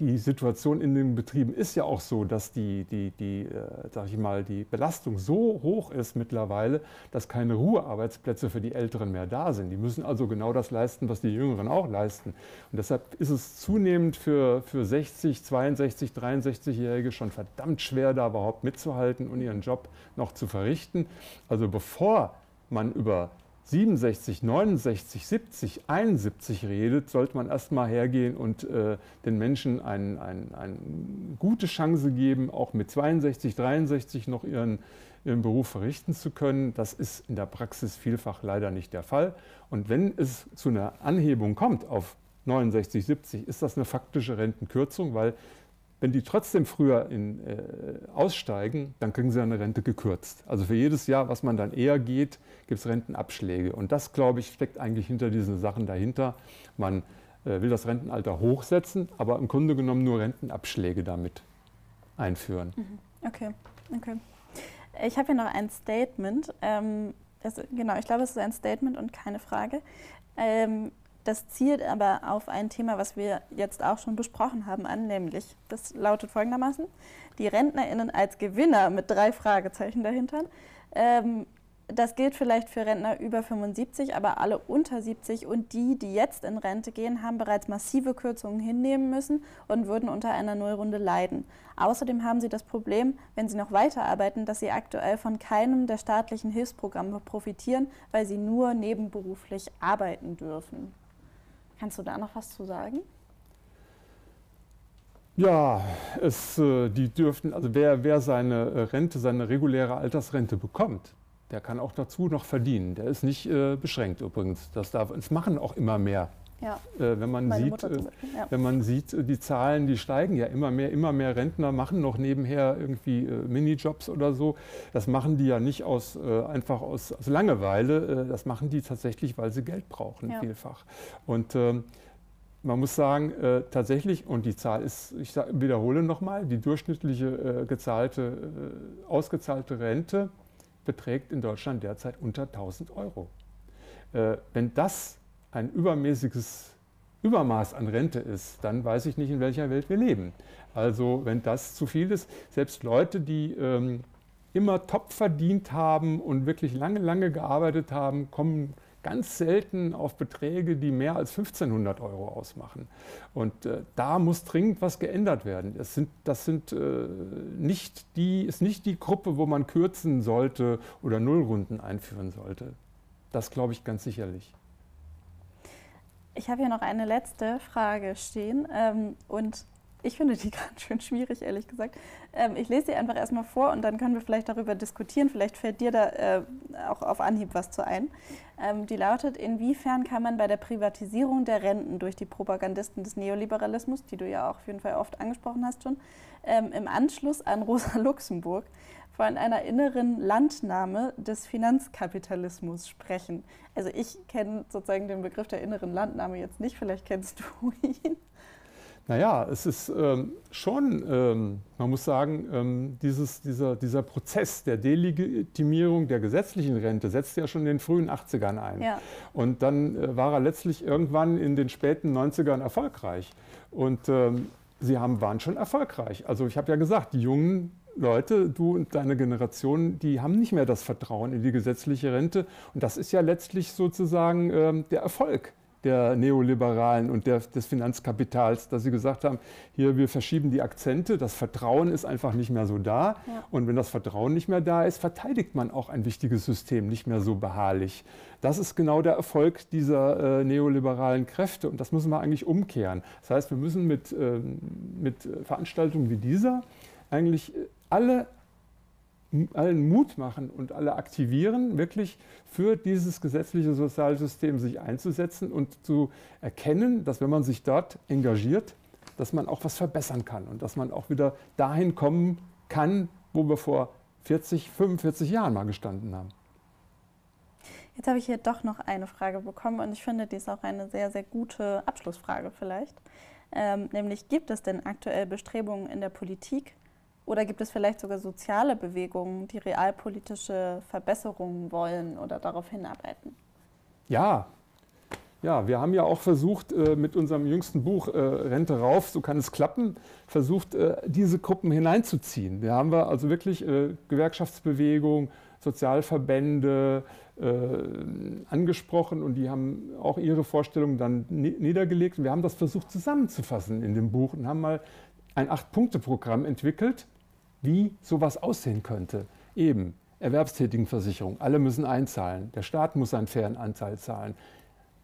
die Situation in den Betrieben ist ja auch so, dass die, die, die, äh, ich mal, die Belastung so hoch ist mittlerweile, dass keine Ruhearbeitsplätze für die Älteren mehr da sind. Die müssen also genau das leisten, was die Jüngeren auch leisten. Und deshalb ist es zunehmend für, für 60, 62, 63-Jährige schon verdammt schwer, da überhaupt mitzuhalten und ihren Job noch zu verrichten. Also bevor man über 67, 69, 70, 71 redet, sollte man erstmal hergehen und äh, den Menschen eine ein, ein gute Chance geben, auch mit 62, 63 noch ihren, ihren Beruf verrichten zu können. Das ist in der Praxis vielfach leider nicht der Fall. Und wenn es zu einer Anhebung kommt auf 69, 70, ist das eine faktische Rentenkürzung, weil wenn die trotzdem früher in, äh, aussteigen, dann kriegen sie eine Rente gekürzt. Also für jedes Jahr, was man dann eher geht, gibt es Rentenabschläge. Und das, glaube ich, steckt eigentlich hinter diesen Sachen dahinter. Man äh, will das Rentenalter hochsetzen, aber im Grunde genommen nur Rentenabschläge damit einführen. Mhm. Okay, okay. Ich habe hier noch ein Statement. Ähm, das, genau, ich glaube, es ist ein Statement und keine Frage. Ähm, das zielt aber auf ein Thema, was wir jetzt auch schon besprochen haben, an, nämlich, das lautet folgendermaßen, die RentnerInnen als Gewinner mit drei Fragezeichen dahinter. Ähm, das gilt vielleicht für Rentner über 75, aber alle unter 70 und die, die jetzt in Rente gehen, haben bereits massive Kürzungen hinnehmen müssen und würden unter einer Nullrunde leiden. Außerdem haben sie das Problem, wenn sie noch weiterarbeiten, dass sie aktuell von keinem der staatlichen Hilfsprogramme profitieren, weil sie nur nebenberuflich arbeiten dürfen. Kannst du da noch was zu sagen? Ja, es, äh, die dürften, also wer, wer seine Rente, seine reguläre Altersrente bekommt, der kann auch dazu noch verdienen. Der ist nicht äh, beschränkt übrigens. Das darf, es machen auch immer mehr. Ja. Äh, wenn, man sieht, äh, ja. wenn man sieht, äh, die Zahlen, die steigen ja immer mehr, immer mehr Rentner machen noch nebenher irgendwie äh, Minijobs oder so. Das machen die ja nicht aus, äh, einfach aus, aus Langeweile, das machen die tatsächlich, weil sie Geld brauchen, ja. vielfach. Und ähm, man muss sagen, äh, tatsächlich, und die Zahl ist, ich wiederhole nochmal, die durchschnittliche äh, gezahlte, äh, ausgezahlte Rente beträgt in Deutschland derzeit unter 1000 Euro. Äh, wenn das ein übermäßiges Übermaß an Rente ist, dann weiß ich nicht, in welcher Welt wir leben. Also wenn das zu viel ist, selbst Leute, die ähm, immer top verdient haben und wirklich lange, lange gearbeitet haben, kommen ganz selten auf Beträge, die mehr als 1500 Euro ausmachen. Und äh, da muss dringend was geändert werden. Das, sind, das sind, äh, nicht die, ist nicht die Gruppe, wo man kürzen sollte oder Nullrunden einführen sollte. Das glaube ich ganz sicherlich. Ich habe hier noch eine letzte Frage stehen. Ähm, und ich finde die ganz schön schwierig, ehrlich gesagt. Ähm, ich lese sie einfach erstmal vor und dann können wir vielleicht darüber diskutieren. Vielleicht fällt dir da äh, auch auf Anhieb was zu ein. Ähm, die lautet, inwiefern kann man bei der Privatisierung der Renten durch die Propagandisten des Neoliberalismus, die du ja auch auf jeden Fall oft angesprochen hast schon, ähm, im Anschluss an Rosa Luxemburg von einer inneren Landnahme des Finanzkapitalismus sprechen. Also ich kenne sozusagen den Begriff der inneren Landnahme jetzt nicht, vielleicht kennst du ihn. Naja, es ist ähm, schon, ähm, man muss sagen, ähm, dieses, dieser, dieser Prozess der Delegitimierung der gesetzlichen Rente setzt ja schon in den frühen 80ern ein. Ja. Und dann äh, war er letztlich irgendwann in den späten 90ern erfolgreich. Und ähm, sie haben, waren schon erfolgreich. Also ich habe ja gesagt, die jungen Leute, du und deine Generation, die haben nicht mehr das Vertrauen in die gesetzliche Rente. Und das ist ja letztlich sozusagen ähm, der Erfolg der Neoliberalen und der, des Finanzkapitals, dass sie gesagt haben, hier, wir verschieben die Akzente, das Vertrauen ist einfach nicht mehr so da. Ja. Und wenn das Vertrauen nicht mehr da ist, verteidigt man auch ein wichtiges System nicht mehr so beharrlich. Das ist genau der Erfolg dieser äh, neoliberalen Kräfte und das müssen wir eigentlich umkehren. Das heißt, wir müssen mit, äh, mit Veranstaltungen wie dieser eigentlich alle allen Mut machen und alle aktivieren, wirklich für dieses gesetzliche Sozialsystem sich einzusetzen und zu erkennen, dass wenn man sich dort engagiert, dass man auch was verbessern kann und dass man auch wieder dahin kommen kann, wo wir vor 40, 45 Jahren mal gestanden haben. Jetzt habe ich hier doch noch eine Frage bekommen und ich finde, die ist auch eine sehr, sehr gute Abschlussfrage vielleicht. Ähm, nämlich gibt es denn aktuell Bestrebungen in der Politik, oder gibt es vielleicht sogar soziale Bewegungen, die realpolitische Verbesserungen wollen oder darauf hinarbeiten? Ja, ja, wir haben ja auch versucht, äh, mit unserem jüngsten Buch äh, Rente rauf, so kann es klappen, versucht, äh, diese Gruppen hineinzuziehen. Wir haben wir also wirklich Gewerkschaftsbewegung, Sozialverbände angesprochen und die haben auch ihre Vorstellungen dann niedergelegt. Wir haben das versucht zusammenzufassen in dem Buch und haben mal ein Acht-Punkte-Programm entwickelt, wie sowas aussehen könnte. Eben Erwerbstätigenversicherung, alle müssen einzahlen, der Staat muss einen fairen Anteil zahlen,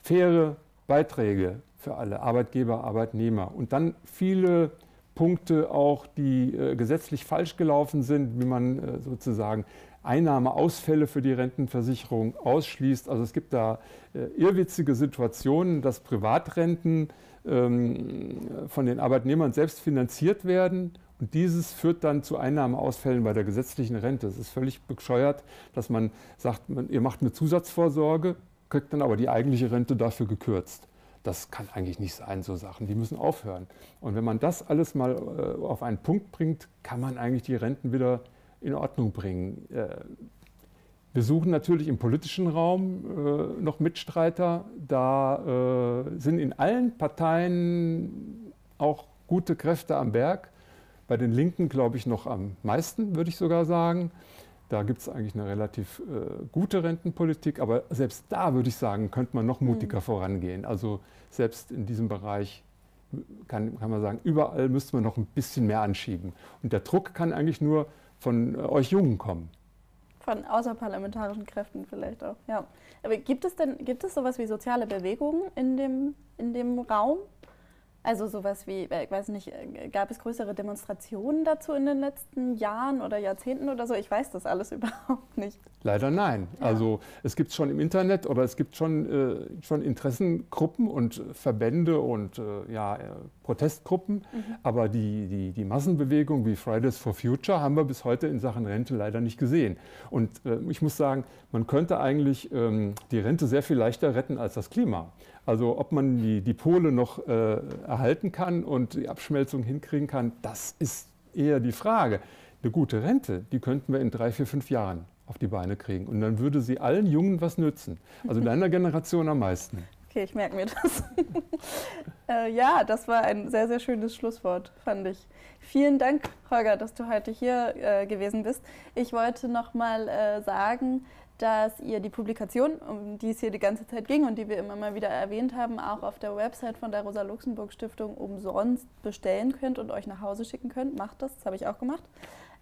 faire Beiträge für alle, Arbeitgeber, Arbeitnehmer und dann viele Punkte auch, die äh, gesetzlich falsch gelaufen sind, wie man äh, sozusagen Einnahmeausfälle für die Rentenversicherung ausschließt. Also es gibt da äh, irrwitzige Situationen, dass Privatrenten ähm, von den Arbeitnehmern selbst finanziert werden und dieses führt dann zu Einnahmeausfällen bei der gesetzlichen Rente. Es ist völlig bescheuert, dass man sagt, man, ihr macht eine Zusatzvorsorge, kriegt dann aber die eigentliche Rente dafür gekürzt. Das kann eigentlich nicht sein, so Sachen. Die müssen aufhören. Und wenn man das alles mal äh, auf einen Punkt bringt, kann man eigentlich die Renten wieder in Ordnung bringen. Äh, wir suchen natürlich im politischen Raum äh, noch Mitstreiter. Da äh, sind in allen Parteien auch gute Kräfte am Berg. Bei den Linken glaube ich noch am meisten, würde ich sogar sagen. Da gibt es eigentlich eine relativ äh, gute Rentenpolitik, aber selbst da würde ich sagen, könnte man noch mutiger mhm. vorangehen. Also selbst in diesem Bereich kann, kann man sagen, überall müsste man noch ein bisschen mehr anschieben. Und der Druck kann eigentlich nur von äh, euch Jungen kommen. Von außerparlamentarischen Kräften vielleicht auch, ja. Aber gibt es denn, gibt es sowas wie soziale Bewegungen in dem, in dem Raum? Also sowas wie, äh, ich weiß nicht, äh, gab es größere Demonstrationen dazu in den letzten Jahren oder Jahrzehnten oder so? Ich weiß das alles überhaupt nicht. Leider nein. Ja. Also es gibt schon im Internet oder es gibt schon, äh, schon Interessengruppen und Verbände und äh, ja, äh, Protestgruppen, mhm. aber die, die, die Massenbewegung wie Fridays for Future haben wir bis heute in Sachen Rente leider nicht gesehen. Und ich muss sagen, man könnte eigentlich ähm, die Rente sehr viel leichter retten als das Klima. Also ob man die, die Pole noch äh, erhalten kann und die Abschmelzung hinkriegen kann, das ist eher die Frage. Eine gute Rente, die könnten wir in drei, vier, fünf Jahren auf die Beine kriegen. Und dann würde sie allen Jungen was nützen. Also deiner Generation am meisten. Okay, ich merke mir das. äh, ja, das war ein sehr, sehr schönes Schlusswort, fand ich. Vielen Dank, Holger, dass du heute hier äh, gewesen bist. Ich wollte noch mal äh, sagen, dass ihr die Publikation, um die es hier die ganze Zeit ging und die wir immer mal wieder erwähnt haben, auch auf der Website von der Rosa-Luxemburg-Stiftung umsonst bestellen könnt und euch nach Hause schicken könnt. Macht das, das habe ich auch gemacht.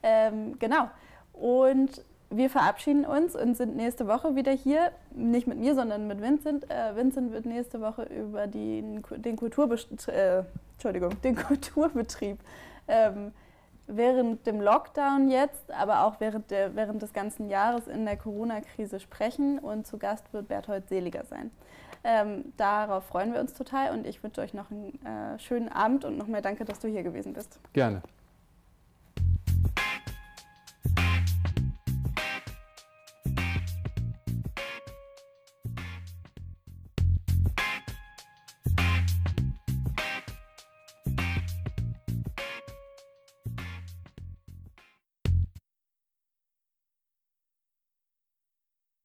Ähm, genau. Und wir verabschieden uns und sind nächste Woche wieder hier. Nicht mit mir, sondern mit Vincent. Äh, Vincent wird nächste Woche über die, den, Kulturbest äh, den Kulturbetrieb ähm, während dem Lockdown jetzt, aber auch während, der, während des ganzen Jahres in der Corona-Krise sprechen und zu Gast wird Berthold Seliger sein. Ähm, darauf freuen wir uns total und ich wünsche euch noch einen äh, schönen Abend und nochmal danke, dass du hier gewesen bist. Gerne.